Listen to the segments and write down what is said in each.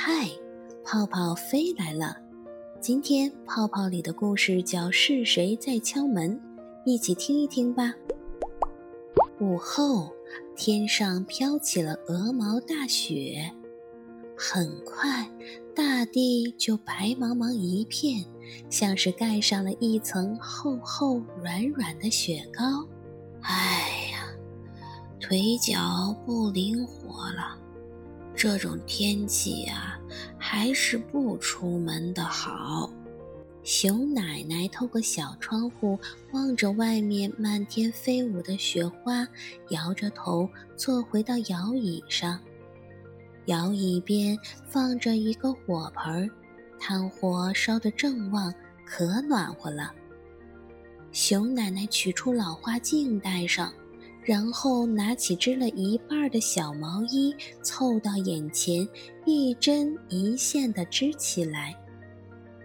嗨，泡泡飞来了！今天泡泡里的故事叫《是谁在敲门》，一起听一听吧。午后，天上飘起了鹅毛大雪，很快，大地就白茫茫一片，像是盖上了一层厚厚软软的雪糕。哎呀，腿脚不灵活了。这种天气呀，还是不出门的好。熊奶奶透过小窗户望着外面漫天飞舞的雪花，摇着头坐回到摇椅上。摇椅边放着一个火盆，炭火烧得正旺，可暖和了。熊奶奶取出老花镜戴上。然后拿起织了一半的小毛衣，凑到眼前，一针一线地织起来。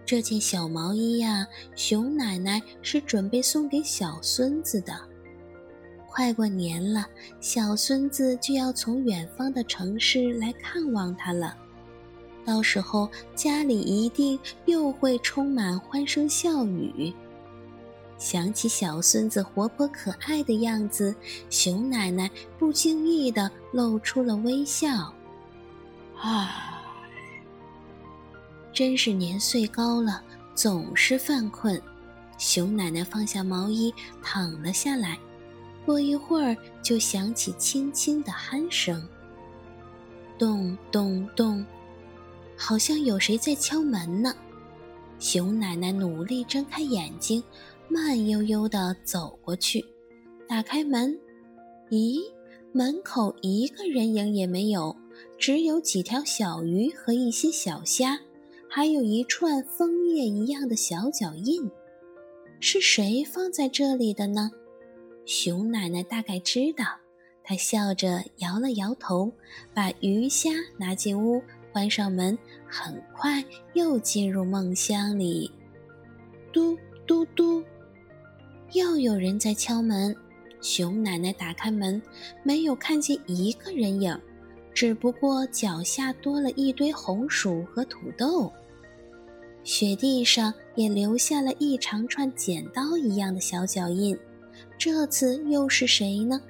这件小毛衣呀，熊奶奶是准备送给小孙子的。快过年了，小孙子就要从远方的城市来看望他了，到时候家里一定又会充满欢声笑语。想起小孙子活泼可爱的样子，熊奶奶不经意地露出了微笑。唉，真是年岁高了，总是犯困。熊奶奶放下毛衣，躺了下来。过一会儿，就响起轻轻的鼾声，咚咚咚，好像有谁在敲门呢。熊奶奶努力睁开眼睛。慢悠悠地走过去，打开门，咦，门口一个人影也没有，只有几条小鱼和一些小虾，还有一串枫叶一样的小脚印。是谁放在这里的呢？熊奶奶大概知道，她笑着摇了摇头，把鱼虾拿进屋，关上门，很快又进入梦乡里。嘟嘟嘟。又有人在敲门，熊奶奶打开门，没有看见一个人影，只不过脚下多了一堆红薯和土豆，雪地上也留下了一长串剪刀一样的小脚印。这次又是谁呢？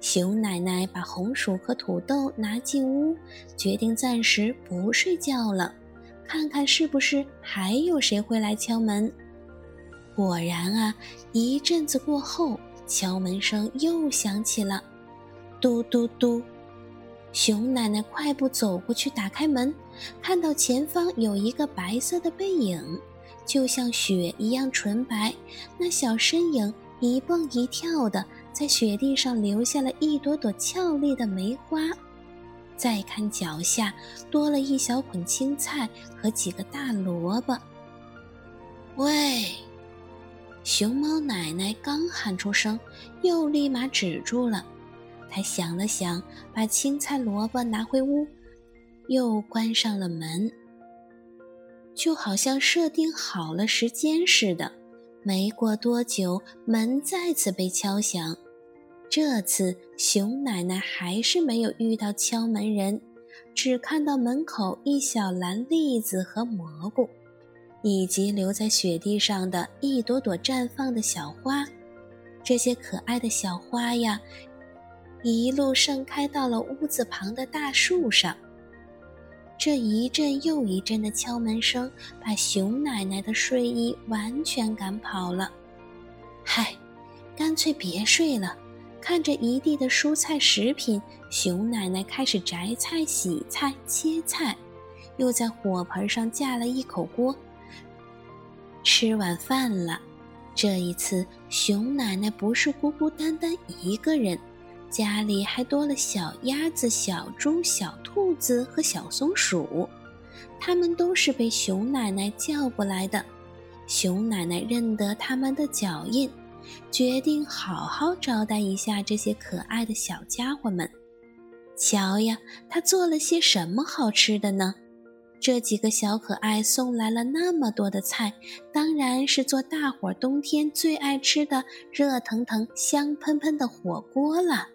熊奶奶把红薯和土豆拿进屋，决定暂时不睡觉了，看看是不是还有谁会来敲门。果然啊，一阵子过后，敲门声又响起了，嘟嘟嘟。熊奶奶快步走过去，打开门，看到前方有一个白色的背影，就像雪一样纯白。那小身影一蹦一跳的，在雪地上留下了一朵朵俏丽的梅花。再看脚下，多了一小捆青菜和几个大萝卜。喂！熊猫奶奶刚喊出声，又立马止住了。她想了想，把青菜萝卜拿回屋，又关上了门。就好像设定好了时间似的，没过多久，门再次被敲响。这次熊奶奶还是没有遇到敲门人，只看到门口一小篮栗子和蘑菇。以及留在雪地上的一朵朵绽放的小花，这些可爱的小花呀，一路盛开到了屋子旁的大树上。这一阵又一阵的敲门声，把熊奶奶的睡意完全赶跑了。嗨，干脆别睡了。看着一地的蔬菜食品，熊奶奶开始摘菜、洗菜、切菜，又在火盆上架了一口锅。吃晚饭了，这一次熊奶奶不是孤孤单单一个人，家里还多了小鸭子、小猪、小兔子和小松鼠，它们都是被熊奶奶叫过来的。熊奶奶认得它们的脚印，决定好好招待一下这些可爱的小家伙们。瞧呀，她做了些什么好吃的呢？这几个小可爱送来了那么多的菜，当然是做大伙儿冬天最爱吃的热腾腾、香喷喷的火锅了。